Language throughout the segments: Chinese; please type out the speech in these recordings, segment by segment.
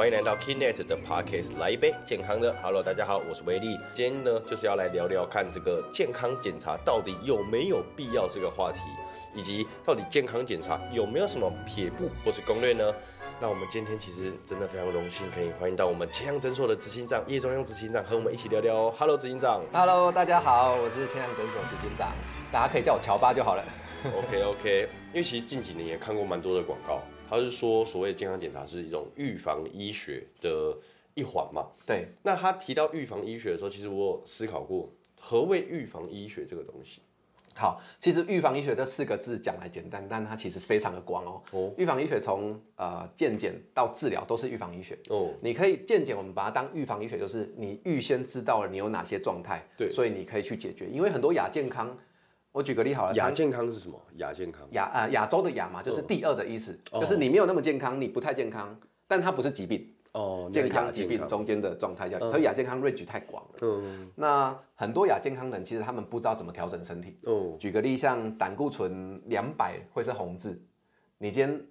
欢迎来到 Kinet 的 Podcast，来一杯健康的。Hello，大家好，我是威力。今天呢，就是要来聊聊看这个健康检查到底有没有必要这个话题，以及到底健康检查有没有什么撇步或是攻略呢？那我们今天其实真的非常荣幸，可以欢迎到我们千阳诊所的执行长叶中央执行长和我们一起聊聊哦。Hello，执行长。Hello，大家好，我是千阳诊所执行长，大家可以叫我乔巴就好了。OK OK，因为其实近几年也看过蛮多的广告，他是说所谓健康检查是一种预防医学的一环嘛。对，那他提到预防医学的时候，其实我有思考过，何谓预防医学这个东西？好，其实预防医学这四个字讲来简单，但它其实非常的广哦。哦预防医学从呃健检到治疗都是预防医学。哦，你可以健检，我们把它当预防医学，就是你预先知道了你有哪些状态，对所以你可以去解决。因为很多亚健康，我举个例好了，亚健康是什么？亚健康。亚啊亚洲的亚嘛，就是第二的意思，哦。就是你没有那么健康，你不太健康，但它不是疾病，哦，健康疾病康中间的状态叫，所以亚健康 range 太广了。嗯。那很多亚健康人其实他们不知道怎么调整身体。哦。举个例，像胆固醇两百会是红字，你今天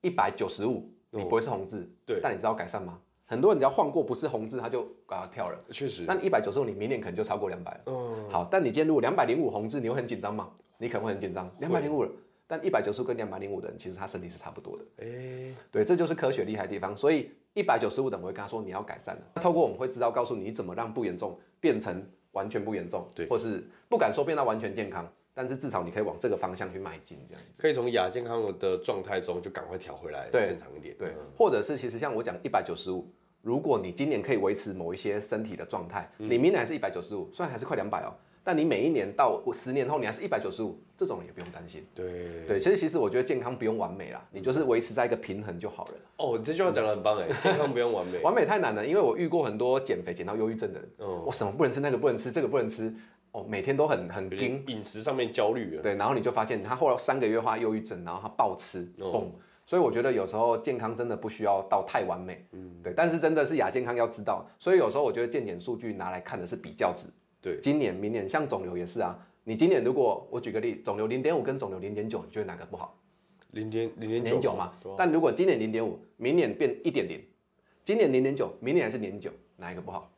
一百九十五，你不会是红字，哦对。但你知道改善吗？很多人只要晃过不是红字，他就把它跳了。确实那你一百九十五，你明年可能就超过两百了。嗯好，但你今天如果两百零五红字，你会很紧张吗？你可能会很紧张，两百零五了。但一百九十五跟两百零五的人，其实他身体是差不多的。哎对，这就是科学厉害的地方。所以一百九十五的我会跟他说你要改善的。透过我们会知道告诉你怎么让不严重变成完全不严重，对或是不敢说变到完全健康，但是至少你可以往这个方向去迈进，这样子。可以从亚健康的状态中就赶快调回来，对正常一点。对嗯，或者是其实像我讲一百九十五，如果你今年可以维持某一些身体的状态，嗯你明年还是一百九十五，虽然还是快两百哦，但你每一年到十年后你还是一百九十五，这种人也不用担心。对对，其实其实我觉得健康不用完美啦，你就是维持在一个平衡就好了。哦，这句话讲的很棒哎，健康不用完美。完美太难了，因为我遇过很多减肥减到忧郁症的人，哦我什么不能吃，那个不能吃，这个不能吃，哦，每天都很很有盯，饮食上面焦虑了。对，然后你就发现他后来三个月患忧郁症，然后他暴吃，哦。蹦。所以我觉得有时候健康真的不需要到太完美，嗯，对，但是真的是亚健康要知道，所以有时候我觉得健检数据拿来看的是比较值，对，今年、明年像肿瘤也是啊，你今年如果我举个例，肿瘤零点五跟肿瘤零点九，你觉得哪个不好？零点零点九。嘛。但如果今年零点五，明年变一点零，今年零点九，明年还是零点九，哪一个不好？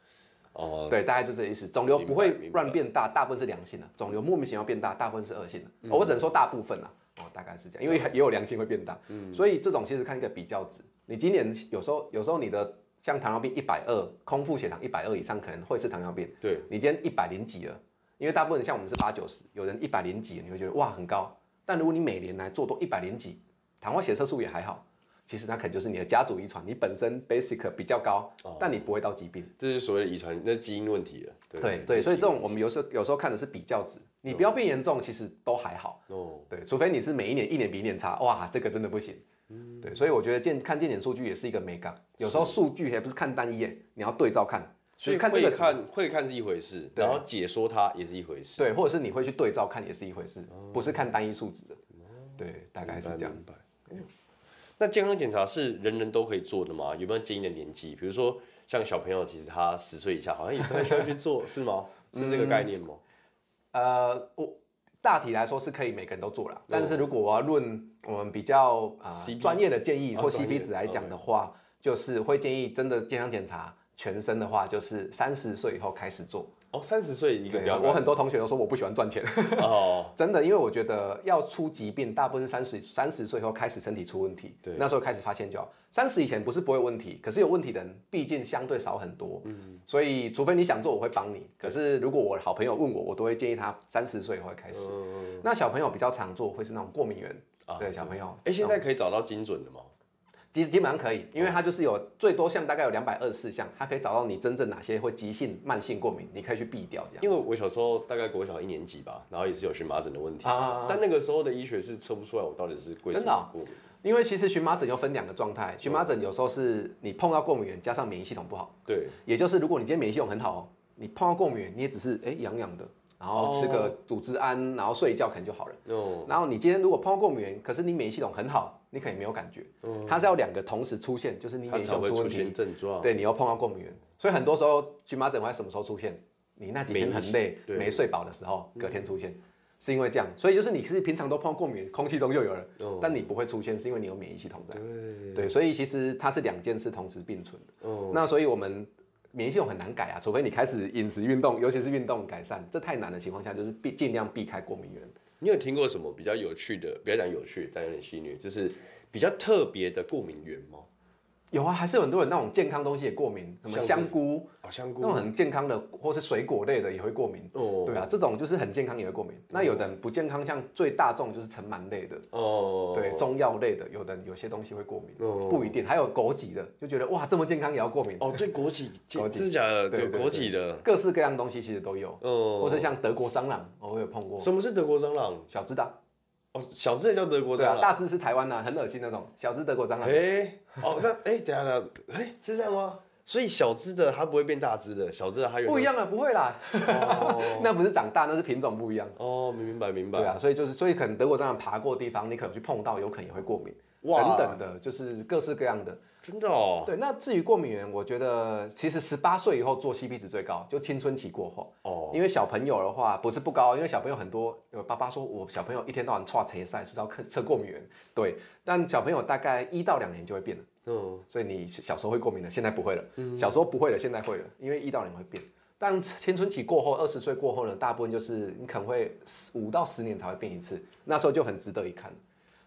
哦，对，大概就这意思。肿瘤不会乱变大，大部分是良性的；肿瘤莫名其妙变大，大部分是恶性的。嗯哦我只能说大部分啦，哦，大概是这样，因为也有良性会变大，嗯所以这种其实看一个比较值。你今年有时候有时候你的像糖尿病一百二，空腹血糖一百二以上可能会是糖尿病，对，你今天一百零几了，因为大部分像我们是八九十，有人一百零几，你会觉得哇很高。但如果你每年来做多一百零几，糖化血色素也还好，其实那可能就是你的家族遗传，你本身 basic 比较高，哦但你不会到疾病。这是所谓的遗传，那是基因问题了。对对，所以这种我们们有时候有时候看的是比较值，你不要变严重，其实都还好。哦，对，除非你是每一年一年比一年差，哇，这个真的不行。嗯对，所以我觉得健看健检数据也是一个美感，有时候数据还不是看单一耶，你要对照看，所以看这个看会看是一回事，然后解说它也是一回事。对，或者是你会去对照看也是一回事，不是看单一数值的。对，大概是这样。明白。那健康检查是人人都可以做的吗？有没有建议的年纪？比如说像小朋友，其实他十岁以下好像也不太需要去做，是吗？是这个概念吗？呃，我大体来说是可以每个人都做啦，但是如果我要论我们比较啊专业的建议或 CP 值来讲的话，就是会建议真的健康检查全身的话，就是三十岁以后开始做。哦，三十岁一个对标我很多同学都说我不喜欢赚钱，哦，真的，因为我觉得要出疾病，大部分三十三十岁以后开始身体出问题，对。那时候开始发现就好。三十以前不是不会有问题，可是有问题的人毕竟相对少很多，嗯，所以除非你想做，我会帮你。可是如果我好朋友问我，我都会建议他三十岁以后开始。嗯。那小朋友比较常做会是那种过敏源，啊对小朋友，哎，现在可以找到精准的吗？其实基本上可以，因为它就是有最多项大概有两百二十四项，它可以找到你真正哪些会急性、慢性过敏，你可以去避掉这样。因为我小时候大概国小一年级吧，然后也是有荨麻疹的问题，但那个时候的医学是测不出来我到底是为什真的哦么过敏。因为其实荨麻疹又分两个状态，荨麻疹有时候是你碰到过敏源加上免疫系统不好，对，也就是如果你今天免疫系统很好哦，你碰到过敏源你也只是哎痒痒的，然后吃个组织胺，然后睡一觉可能就好了。哦，然后你今天如果碰到过敏源，可是你免疫系统很好，你可能没有感觉。它是要两个同时出现，就是你它免疫系才会出问题，现症状。对你又碰到过敏源，所以很多时候荨麻疹会在什么时候出现？你那几天很累对没睡饱的时候，隔天出现。是因为这样，所以就是你是平常都碰到过敏，空气中就有了，哦但你不会出现，是因为你有免疫系统在。对，对，所以其实它是两件事同时并存的。哦，那所以我们免疫系统很难改啊，除非你开始饮食运动，尤其是运动改善，这太难的情况下，就是避尽量避开过敏源。你有听过什么比较有趣的？不要讲有趣，但有点戏谑，就是比较特别的过敏源吗？有啊，还是有很多人那种健康东西也过敏，什么香菇哦，香菇那种很健康的，或是水果类的也会过敏。哦，对啊，这种就是很健康也会过敏。那有的人不健康，像最大众就是尘螨类的，哦，对，中药类的，有的人有些东西会过敏，哦不一定。还有枸杞的，就觉得哇这么健康也要过敏，哦，对，枸杞，枸杞真的假的？有对对枸杞的，各式各样东西其实都有，哦，或是像德国蟑螂，我有碰过，什么是德国蟑螂？小只的啊，哦，小只的叫德国对啊，蟑螂。大只是台湾呐，很恶心那种，小只德国蟑螂。哎，哦，那哎，等下等一下，哎，是这样吗？所以小只的它不会变大只的，小只的它有不一样啊，不会啦，哦 那不是长大，那是品种不一样。哦，明白明白。对啊，所以就是，所以可能德国蟑螂爬过的地方，你可能去碰到，有可能也会过敏，哇等等的，就是各式各样的。真的哦。对，那至于过敏源，我觉得其实十八岁以后做 CP 值最高，就青春期过后。哦，因为小朋友的话不是不高，因为小朋友很多，有爸爸说我小朋友一天到晚刷车塞是要测测过敏源，对，但小朋友大概一到两年就会变了，嗯，所以你小时候会过敏的，现在不会了，小时候不会了，现在会了，因为一到两年会变。但青春期过后，二十岁过后呢，大部分就是你可能会五到十年才会变一次，那时候就很值得一看。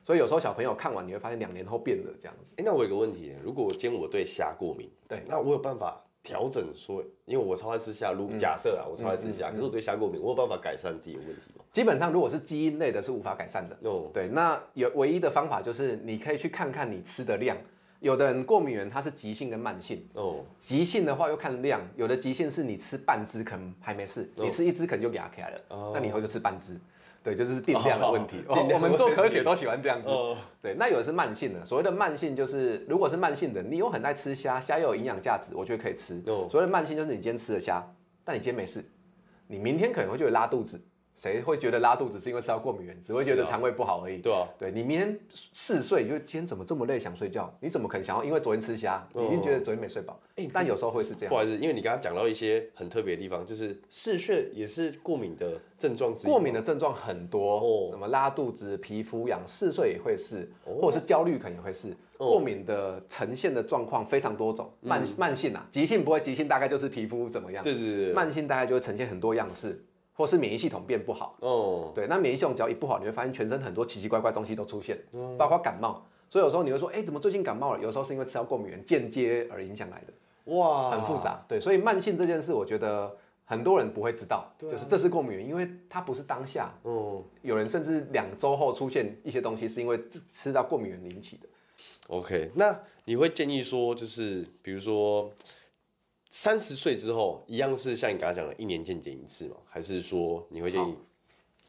所以有时候小朋友看完，你会发现两年后变了这样子。哎，那我有个问题，如果今天我对虾过敏，对，那我有办法调整说，因为我超爱吃虾，如假设啊，我超爱吃虾，可是我对虾过敏，我有办法改善自己的问题吗？基本上如果是基因类的，是无法改善的。哦，对，那有唯一的方法就是你可以去看看你吃的量。有的人过敏源它是急性跟慢性，哦，急性的话又看量，有的急性是你吃半只可能还没事，你吃一只可能就压起来了，哦那你以后就吃半只。对，就是定量的问题。哦我们做科学都喜欢这样子。哦，对，那有的是慢性的，所谓的慢性就是，如果是慢性的，你又很爱吃虾，虾又有营养价值，我觉得可以吃。哦所谓的慢性就是你今天吃了虾，但你今天没事，你明天可能会就会拉肚子。谁会觉得拉肚子是因为吃到过敏源？只会觉得肠胃不好而已。对啊，对你明天嗜睡，你就今天怎么这么累想睡觉？你怎么可能想要因为昨天吃虾，你一定觉得昨天没睡饱？哎但有时候会是这样。不好意思，因为你刚刚讲到一些很特别的地方，就是嗜睡也是过敏的症状之一。过敏的症状很多，哦什么拉肚子、皮肤痒、嗜睡也会是，或者是焦虑可能也会是。哦过敏的呈现的状况非常多种，慢慢性啊，急性不会，急性大概就是皮肤怎么样，对对对对，慢性大概就会呈现很多样式，或是免疫系统变不好。哦，对，那免疫系统只要一不好，你会发现全身很多奇奇怪怪东西都出现，嗯包括感冒。所以有时候你会说，哎、怎么最近感冒了？有时候是因为吃到过敏源间接而影响来的，哇，很复。杂。对，所以慢性这件事，我觉得很多人不会知道，就是这是过敏源，因为它不是当下。哦有人甚至两周后出现一些东西，是因为吃吃到过敏源引起的。，OK，那你会建议说，就是比如说三十岁之后，一样是像你刚刚讲的，一年健检一次吗？还是说你会建议？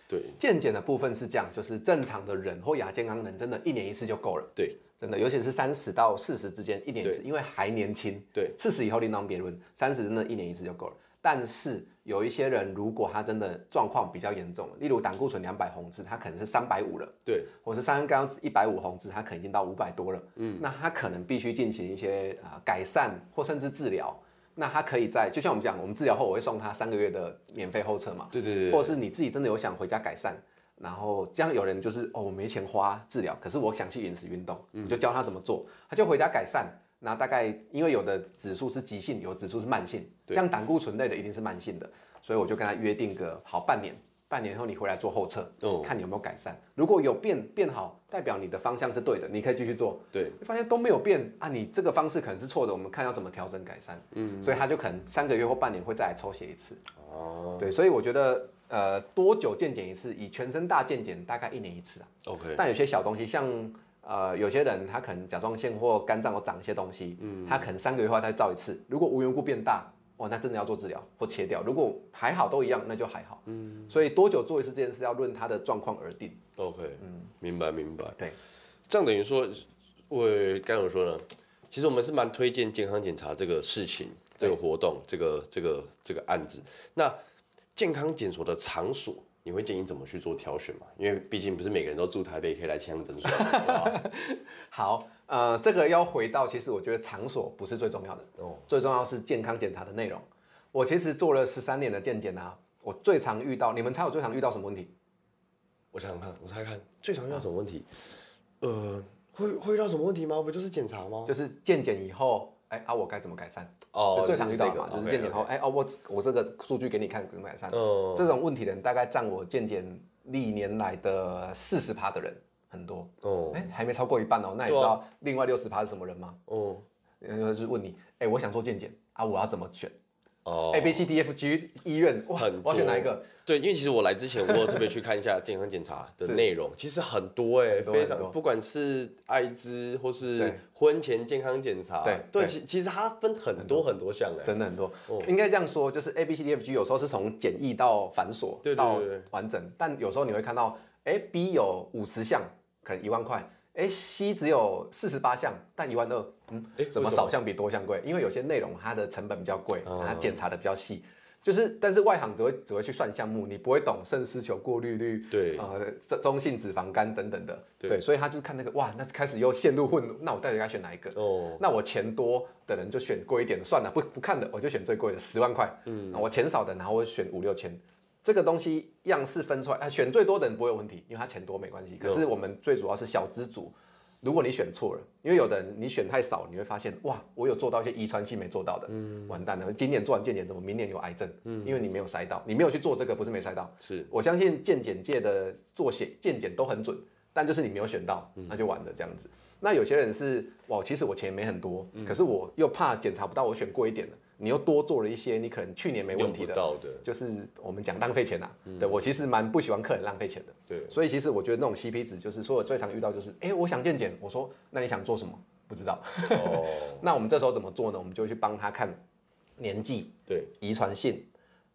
对健检的部分是这样，就是正常的人或亚健康人，真的一年一次就够了。对真的，尤其是三十到四十之间，一年一次，因为还年轻。对，四十以后另当别论，三十真的一年一次就够了。但是有一些人，如果他真的状况比较严重，例如胆固醇两百红字，他可能是三百五了，对，或是三甘一百五红字，他可能已经到五百多了。嗯，那他可能必须进行一些啊、改善或甚至治疗。那他可以在，就像我们讲，我们治疗后我会送他三个月的免费候车嘛，对对对或者是你自己真的有想回家改善，然后这样有人就是哦，我没钱花治疗，可是我想去饮食运动，嗯。你就教他怎么做，他就回家改善。那大概因为有的指数是急性，有的指数是慢性，对。像胆固醇类的一定是慢性的，所以我就跟他约定个好半年，半年后你回来做后测，哦看你有没有改善。如果有变变好，代表你的方向是对的，你可以继续做。对，你发现都没有变啊，你这个方式可能是错的，我们看要怎么调整改善。嗯，所以他就可能三个月或半年会再来抽血一次。哦对，所以我觉得呃多久健检一次？以全身大健检大概一年一次啊。，OK，但有些小东西，像呃有些人他可能甲状腺或肝脏有长一些东西，嗯，他可能三个月后再照一次。如果无缘故变大，哇，那真的要做治疗或切掉。如果还好都一样，那就还好。嗯，所以多久做一次这件事要论他的状况而定。OK，嗯明白明白。对，这样等于说，我该怎么说呢，其实我们是蛮推荐健康检查这个事情、这个活动、这个这个这个案子。那健康检所的场所，你会建议怎么去做挑选嘛？因为毕竟不是每个人都住台北，可以来健康诊所？好，呃，这个要回到，其实我觉得场所不是最重要的，哦，最重要是健康检查的内容。我其实做了十三年的健检啊，我最常遇到，你们猜我最常遇到什么问题？我想想看，我猜猜看，最常遇到什么问题？呃，会会遇到什么问题吗？不就是检查吗？就是健检以后，哎啊，我该怎么改善？哦最常遇到的嘛，就就是是健检后，哎哦，我我这个数据给你看怎么改善？嗯这种问题的人大概占我健检历年来的四十趴的人，很多。哦。哎，还没超过一半哦。那你知道另外六十趴是什么人吗？哦。然后就是问你，哎，我想做健检啊，我要怎么选？哦？A、B、C、D、F、G 医院，哇很，我要选哪一个？对，因为其实我来之前，我有特别去看一下健康检查的内容，其实很多哎、非常不管是艾滋或是婚前健康检查，对对，其其实它分很多很多项哎、真的很多，哦。应该这样说，就是 A、B、C、D、F、G 有时候是从简易到繁琐，到完整，但有时候你会看到，哎，B 有五十项，可能一万块，哎，C 只有四十八项，但一万二，嗯，诶怎么少项比多项贵？因为有些内容它的成本比较贵，哦它检查的比较细。就是，但是外行只会只会去算项目，你不会懂肾丝球过滤率，对呃，中中性脂肪肝等等的，对对，所以他就是看那个，哇，那开始又陷入混乱，那我到底该选哪一个？哦，那我钱多的人就选贵一点的，算了，不不看的，我就选最贵的，十万块。嗯，我钱少的，然后我选五六千。这个东西样式分出来，啊，选最多的人不会有问题，因为他钱多没关系。可是我们最主要是小资组，如果你选错了，因为有的人你选太少，你会发现哇，我有做到一些遗传性没做到的，嗯，完蛋了，今年做完健检，怎么明年有癌症？嗯，因为你没有筛到，你没有去做这个，不是没筛到，是。我相信健检界的做血健检都很准，但就是你没有选到，那就完了这样子。那有些人是哇，其实我钱没很多，可是我又怕检查不到，我选贵一点的，你又多做了一些你可能去年没问用题的，到的，就是我们讲浪费钱呐、对我其实蛮不喜欢客人浪费钱的，对，所以其实我觉得那种 CP 值就是说我最常遇到就是，哎、我想健检，我说那你想做什么？不知道。哦，那我们这时候怎么做呢？我们就去帮他看年纪、对，遗传性、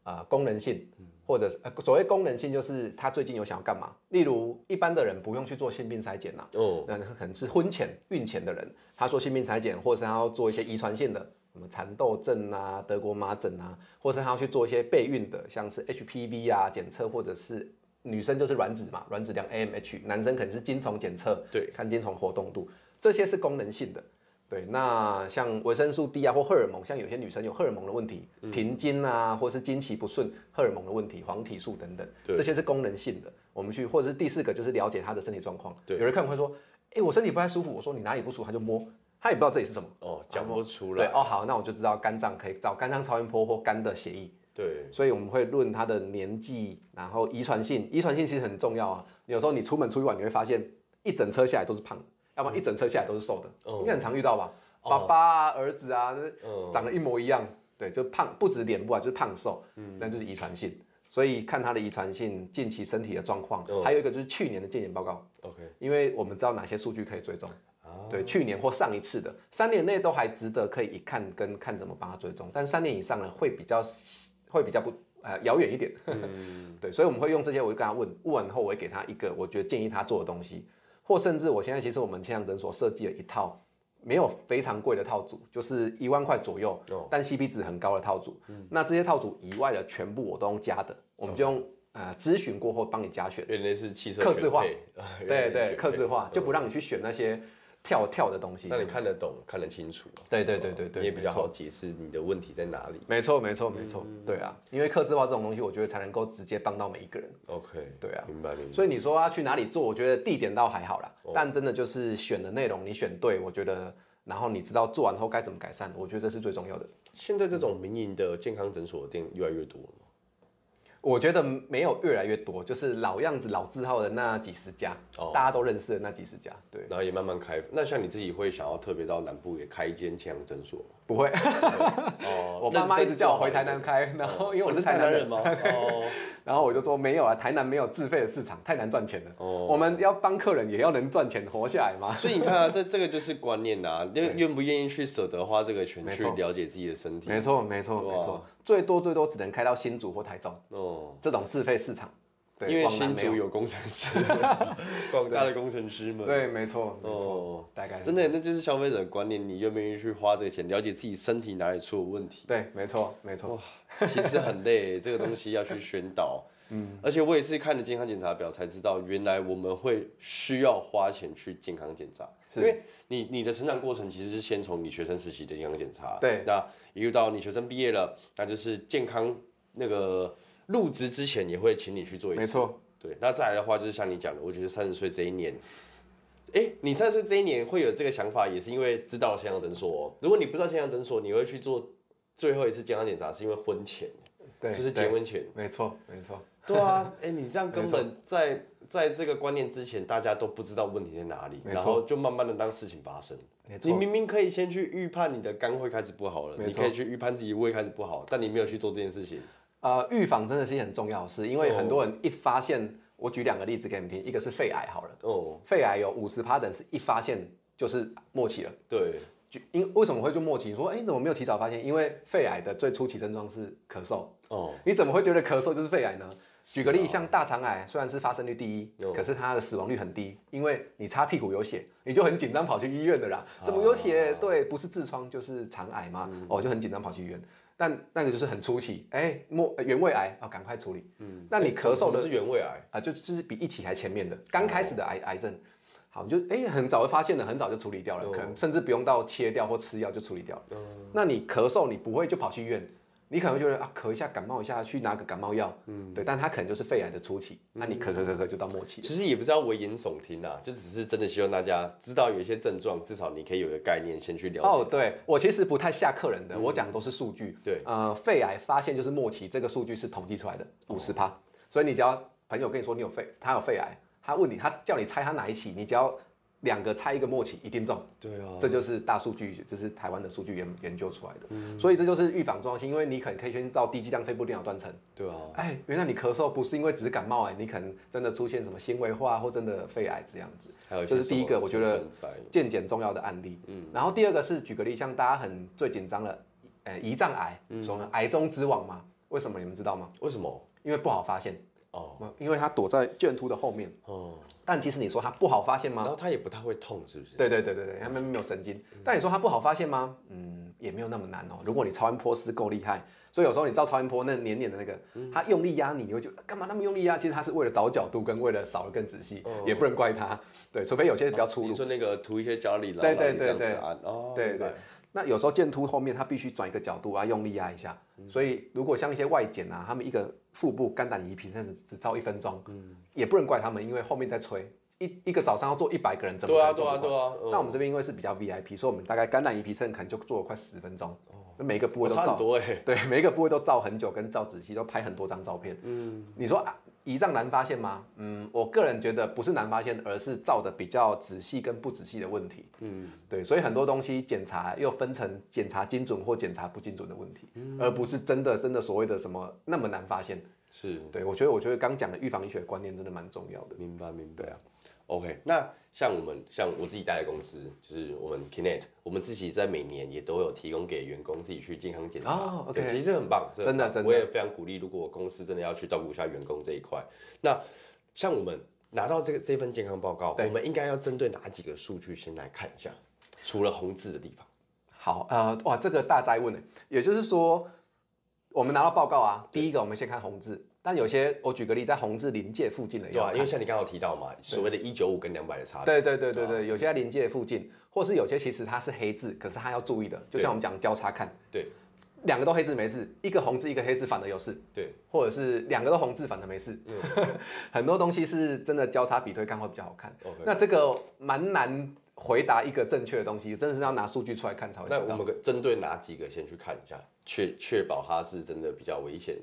啊、功能性，或者是、呃、所谓功能性，就是他最近有想要干嘛。例如一般的人不用去做性病筛检呐，哦，那可能是婚前、孕前的人，他做性病筛检，或者是他要做一些遗传性的，什么蚕豆症啊、德国麻疹啊，或者是他要去做一些备孕的，像是 HPV 啊检测，或者是女生就是卵子嘛，卵子量 AMH，男生可能是精虫检测，对，看精虫活动度，这些是功能性的。对，那像维生素 D 啊，或荷尔蒙，像有些女生有荷尔蒙的问题，嗯停经啊，或是经期不顺，荷尔蒙的问题，黄体素等等，对这些是功能性的。我们去，或者是第四个就是了解她的身体状况。对有人可能会说，哎、我身体不太舒服，我说你哪里不舒服，他就摸，他也不知道这里是什么。哦，讲不出来，，对哦，好，那我就知道肝脏可以找肝脏超音波或肝的血液，对，所以我们会论她的年纪，然后遗传性，遗传性其实很重要啊。有时候你出门出去玩，你会发现一整车下来都是胖的，要不然一整车下来都是瘦的，哦应该很常遇到吧？爸爸啊、儿子啊，长得一模一样，对，就胖，不止脸部啊，就是胖瘦，嗯那就是遗传性。所以看他的遗传性、近期身体的状况，嗯还有一个就是去年的健检报告，OK，因为我们知道哪些数据可以追踪。啊，对，去年或上一次的三年内都还值得可以一看跟看怎么帮他追踪，但三年以上呢会比较会比较不呃遥远一点。嗯，对，所以我们会用这些，我就跟他问，问完后我会给他一个我觉得建议他做的东西，或甚至我现在其实我们千阳诊所设计了一套没有非常贵的套组，就是一万块左右，哦但 CP 值很高的套组。那这些套组以外的全部我都用加的，我们就用呃咨询过后帮你加选。原来是汽车客制化对对，来是选配克制化就不让你去选那些跳跳的东西。那你看得懂，看得清楚，对对对对对，你也比较好解释你的问题在哪里。没错没错没错，对啊，因为客制化这种东西，我觉得才能够直接帮到每一个人。OK，对啊，明白明白。所以你说要去哪里做，我觉得地点倒还好啦，但真的就是选的内容你选对，我觉得，然后你知道做完后该怎么改善，我觉得这是最重要的。现在这种民营的健康诊所店越来越多我觉得没有越来越多，就是老样子、老字号的那几十家，哦大家都认识的那几十家，对，然后也慢慢开。那像你自己会想要特别到南部也开一间这样的诊所吗？不会。哦 我爸妈一直叫我回台南开，然后因为我是台南人嘛？哦，然后我就说没有啊，台南没有自费的市场，太难赚钱了。哦我们要帮客人也要能赚钱活下来嘛。所以你看啊，这 这个就是观念呐、啊，愿愿不愿意去舍得花这个钱去了解自己的身体？没错，没错，哇没错，最多最多只能开到新竹或台中哦，这种自费市场。对，因为。新竹有工程师，广大的工程师们。对，没错，没错，哦，大概真的，那就是消费者的观念，你愿不愿意去花这个钱，了解自己身体哪里出了问题？对，没错，没错。其实很累，这个东西要去宣导。嗯，而且我也是看了健康检查表才知道，原来我们会需要花钱去健康检查，因为你你的成长过程其实是先从你学生时期的健康检查，对，那一路到你学生毕业了，那就是健康那个入职之前也会请你去做一次，没错，对，那再来的话就是像你讲的，我觉得三十岁这一年，哎，你三十岁这一年会有这个想法，也是因为知道健康诊所、哦。如果你不知道健康诊所，你会去做最后一次健康检查，是因为婚前，对，就是结婚前。没错，没错。对啊，哎，你这样根本在在这个观念之前，大家都不知道问题在哪里，然后就慢慢的让事情发生。你明明可以先去预判你的肝会开始不好了，你可以去预判自己胃开始不好，但你没有去做这件事情。呃，预防真的是一件很重要的事，因为很多人一发现，我举两个例子给你们听，一个是肺癌好了，哦，肺癌有五十趴人是一发现就是末期了，对，就因为什么会就末期？说，哎，怎么没有提早发现？因为肺癌的最初期症状是咳嗽，哦，你怎么会觉得咳嗽就是肺癌呢？举个例，像大肠癌，虽然是发生率第一，可是它的死亡率很低，因为你擦屁股有血，你就很紧张跑去医院的啦。怎么有血？对，不是痔疮就是肠癌嘛，哦，就很紧张跑去医院。但那个就是很初期，哎，末原位癌啊，赶快处理。嗯，那你咳嗽的是原位癌啊，就就是比一起还前面的，刚开始的癌癌症，好，就哎很早就发现了，很早就处理掉了，可能甚至不用到切掉或吃药就处理掉了。那你咳嗽，你不会就跑去医院？你可能会觉得啊，咳一下，感冒一下，去拿个感冒药，嗯，对，但它可能就是肺癌的初期，那你咳咳咳咳就到末期。其实也不是要危言耸听啊，就只是真的希望大家知道有一些症状，至少你可以有个概念，先去了解。哦，对我其实不太吓客人的，我讲的都是数据。对，呃，肺癌发现就是末期，这个数据是统计出来的，五十趴。所以你只要朋友跟你说你有肺，他有肺癌，他问你，他叫你猜他哪一期，你只要。两个猜一个默契一定中，对啊，这就是大数据，就是台湾的数据研研究出来的，所以这就是预防重要性，因为你可能可以先照低剂量肺部电脑断层，对啊，哎，原来你咳嗽不是因为只是感冒哎，你可能真的出现什么纤维化或真的肺癌这样子，还有这是第一个我觉得健检重要的案例，嗯，然后第二个是举个例，像大家很最紧张的，呃，胰脏癌，说呢？癌中之王嘛，为什么你们知道吗？为什么？因为不好发现。哦，因为它躲在卷突的后面。哦，但其实你说它不好发现吗？然后它也不太会痛，是不是？对对对对对，它们没有神经。但你说它不好发现吗？嗯，也没有那么难哦。如果你超音波师够厉害，所以有时候你照超音波那黏黏的那个，它用力压你，你会觉得干嘛那么用力压？其实它是为了找角度跟为了扫得更仔细，也不能怪它。对，除非有些比较粗。你说那个涂一些胶里，对对对对，哦，对对。那有时候剑突后面它必须转一个角度啊，用力压一下。所以如果像一些外检啊，他们一个腹部肝胆胰脾甚至只照一分钟，嗯，也不能怪他们，因为后面在催。一一个早上要做一百个人，怎么对啊对啊对啊。那我们这边因为是比较 VIP，所以我们大概肝胆胰脾肾可能就做了快十分钟。哦，每一个部位都照。对，每一个部位都照很久，跟照仔细，都拍很多张照片。嗯，你说啊。胰脏难发现吗？嗯，我个人觉得不是难发现，而是照的比较仔细跟不仔细的问题。嗯，对，所以很多东西检查又分成检查精准或检查不精准的问题，而不是真的真的所谓的什么那么难发现。是，对我觉得我觉得刚讲的预防医学观念真的蛮重要的。明白，明白啊。OK，那像我们像我自己待的公司，就是我们 Kinet，我们自己在每年也都有提供给员工自己去健康检查。其实很棒，真的真的，我也非常鼓励，如果公司真的要去照顾一下员工这一块，那像我们拿到这个这份健康报告，我们应该要针对哪几个数据先来看一下？除了红字的地方。好，呃，哇，这个大灾问呢，也就是说，我们拿到报告啊，第一个我们先看红字。但有些，我举个例，在红字临界附近的，对啊，因为像你刚刚提到嘛，所谓的一九五跟两百的差别，对对对对对，有些在临界附近，或是有些其实它是黑字，可是它要注意的，就像我们讲交叉看，对，两个都黑字没事，一个红字一个黑字反而有事，对，或者是两个都红字反而没事，很多东西是真的交叉比对看会比较好看，那这个蛮难回答一个正确的东西，真的是要拿数据出来看才会知道。那我们针对哪几个先去看一下，确确保它是真的比较危险的。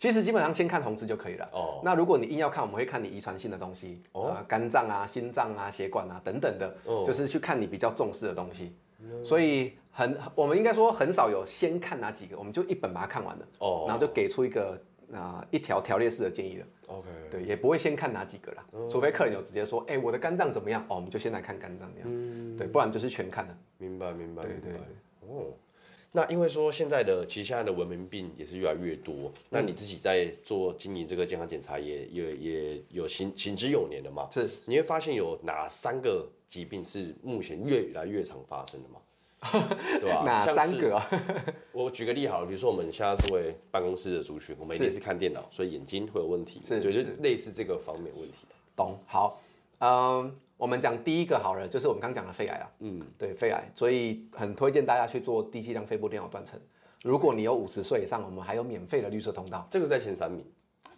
其实基本上先看红字就可以了。哦。那如果你硬要看，我们会看你遗传性的东西，哦，肝脏啊、心脏啊、血管啊等等的，哦，就是去看你比较重视的东西。所以很，我们应该说很少有先看哪几个，我们就一本把它看完了，哦，然后就给出一个啊一条条列式的建议了。OK。对，也不会先看哪几个啦，除非客人有直接说，哎，我的肝脏怎么样？哦，我们就先来看肝脏这样。嗯。对，不然就是全看了。明白，明白。对对。哦。那因为说现在的其实现在的文明病也是越来越多，那你自己在做经营这个健康检查也也也有行行之有年的嘛？是，你会发现有哪三个疾病是目前越来越常发生的吗？对吧？哪三个啊？我举个例好了，比如说我们现在作为办公室的族群，我们一定是看电脑，所以眼睛会有问题，对，就类似这个方面问题。懂，好，嗯。我们讲第一个好了，就是我们刚讲的肺癌啊，嗯，对，肺癌，所以很推荐大家去做低剂量肺部电脑断层。如果你有五十岁以上，我们还有免费的绿色通道。这个在前三名，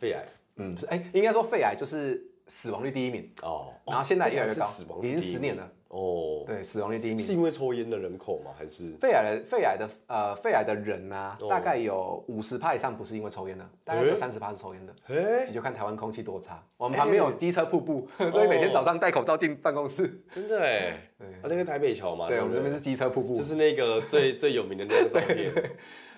肺癌。嗯，是哎、应该说肺癌就是死亡率第一名，哦，然后现在越来越高，死亡已经率第一名十年了，哦，对，死亡率第一名。是因为抽烟的人口吗？还是肺癌的肺癌的呃肺癌的人啊，哦大概有五十趴以上不是因为抽烟的，大概有三十趴是抽烟的。哎，你就看台湾空气多差，我们旁边有机车瀑布，所以每天早上戴口罩进办公室。真的哎，对啊，那个台北桥嘛，对，我们这边是机车瀑布就。是那个最 最有名的那个照片。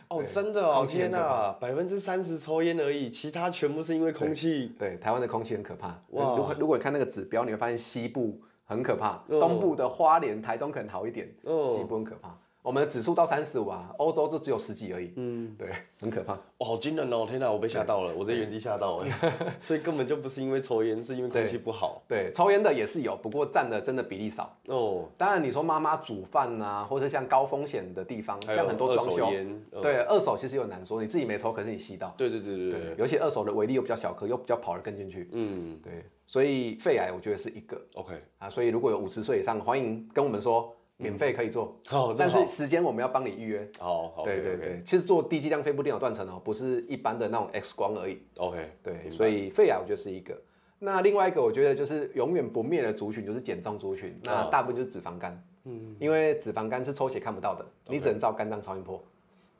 哦，真的哦，天哪，百分之三十抽烟而已，其他全部是因为空气。对，台湾的空气很可怕。哇如果如果你看那个指标，你会发现西部很可怕，哦东部的花莲、台东可能好一点，哦西部很可怕。我们的指数到三十五啊，欧洲就只有十几而已。嗯，对，很可怕。哦，好惊人哦！天哪，我被吓到了，我在原地吓到了，所以根本就不是因为抽烟，是因为空气不好。对，抽烟的也是有，不过占的真的比例少。哦，当然，你说妈妈煮饭呐、或者像高风险的地方，像很多二装修，对，二手其实有难说，你自己没抽，可是你吸到。对对对对对对，，尤其二手的威力又比较小颗，又比较跑得更进去。嗯对，所以肺癌我觉得是一个，OK，啊，所以如果有五十岁以上，欢迎跟我们说，免费可以做，但是么时间我们要帮你预约。哦，好，对对对，其实做低剂量肺部电脑断层哦，不是一般的那种 X 光而已。，OK，对，所以肺癌我觉得是一个。那另外一个我觉得就是永远不灭的族群就是减重族群，那哦大部分就是脂肪肝。嗯，因为脂肪肝是抽血看不到的，你只能照肝脏超音波。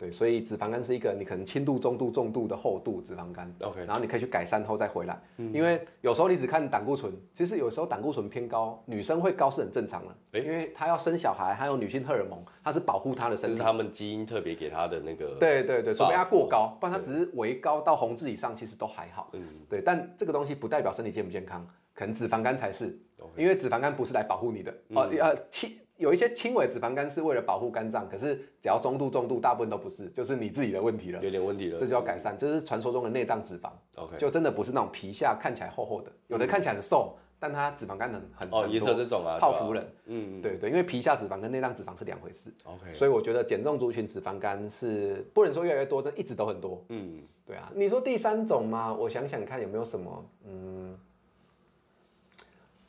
对，所以脂肪肝是一个你可能轻度、中度、重度的厚度脂肪肝。OK 然后你可以去改善后再回来，因为有时候你只看胆固醇，其实有时候胆固醇偏高，女生会高是很正常的，诶因为她要生小孩，还有女性荷尔蒙，它是保护她的身体这是。他们基因特别给她的那个。对对对，除非它 buff 过高，不然她只是微高到红字以上，其实都还好。嗯对，但这个东西不代表身体健不健康，可能脂肪肝才是因为脂肪肝不是来保护你的哦，呃轻有一些轻微脂肪肝是为了保护肝脏，可是只要中度、重度，大部分都不是，就是你自己的问题了，有点问题了。这就要改善，这是传说中的内脏脂肪，OK，就真的不是那种皮下看起来厚厚的，有的看起来很瘦，但它脂肪肝很很哦，也是有很多这种啊，泡芙人，嗯对对，因为皮下脂肪跟内脏脂肪是两回事，，OK，所以我觉得减重族群脂肪肝是不能说越来越多，这一直都很多。嗯，对啊，你说第三种嘛？我想想看有没有什么，嗯，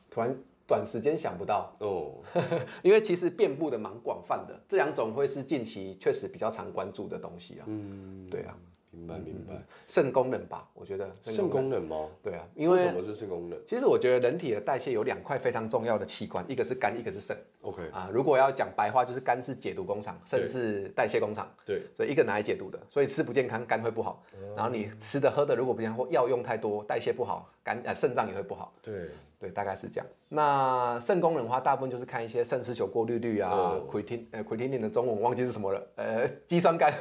突然短时间想不到，哦，因为其实遍布的蛮广泛的，这两种会是近期确实比较常关注的东西啊。嗯，对啊，明白明白。肾功能吧，我觉得肾功能吗？对啊，因为为什么是肾功能其实我觉得人体的代谢有两块非常重要的器官，一个是肝，一个是肾？OK，啊。如果要讲白话，就是肝是解毒工厂，肾是代谢工厂。对，所以一个拿来解毒的，所以吃不健康，肝会不好。然后你吃的喝的如果不健康，或药用太多，代谢不好，肝呃肾脏也会不好。对，对，大概是这样。那肾功能的话，大部分就是看一些肾丝球过滤率啊哦，creatin 呃 creatinine 的中文忘记是什么了，呃肌酸酐，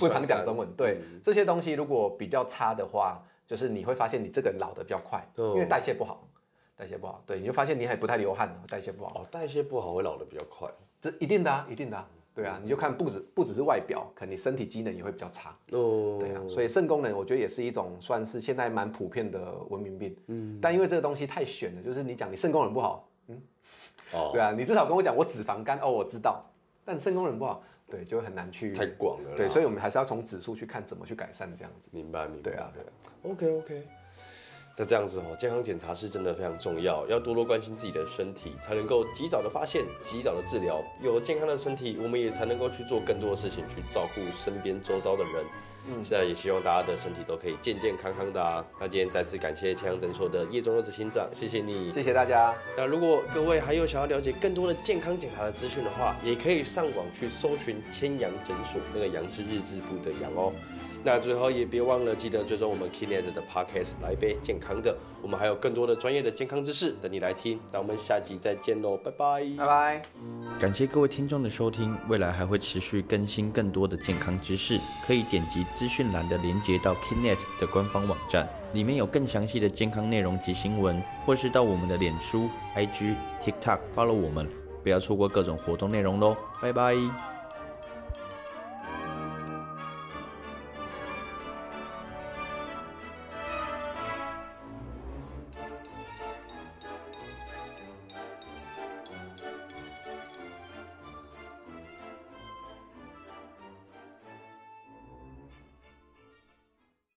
不常讲中文。对，这些东西如果比较差的话，就是你会发现你这个人老的比较快，哦因为代谢不好，代谢不好，对，你就发现你还不太流汗，代谢不好。哦，代谢不好会老的比较快。这一定的啊，一定的啊，对啊，你就看不止不只是外表，可能你身体机能也会比较差。哦，对啊，所以肾功能我觉得也是一种算是现在蛮普遍的文明病。嗯，但因为这个东西太玄了，就是你讲你肾功能不好，哦，对啊，你至少跟我讲我脂肪肝哦，我知道，但肾功能不好，对，就会很难去。太广了啦。对，所以我们还是要从指数去看怎么去改善这样子。明白明白。对啊，对啊，OK OK，那这样子哦，健康检查是真的非常重要，要多多关心自己的身体，才能够及早的发现、及早的治疗。有了健康的身体，我们也才能够去做更多的事情，去照顾身边周遭的人。嗯，现在也希望大家的身体都可以健健康康的啊。那今天再次感谢健康诊所的叶中二执行长，谢谢你。谢谢大家。那如果各位还有想要了解更多的健康检查的资讯的话，也可以上网去搜寻千阳诊所，那个阳是日字部的阳哦。那最后也别忘了记得追踪我们 Kinet 的 Podcast 来杯健康的，我们还有更多的专业的健康知识等你来听。那我们下集再见喽，拜拜。拜拜。感谢各位听众的收听，未来还会持续更新更多的健康知识，可以点击资讯栏的连接到 Kinet 的官方网站，里面有更详细的健康内容及新闻，或是到我们的脸书、IG、TikTok follow 我们，不要错过各种活动内容喽，拜拜。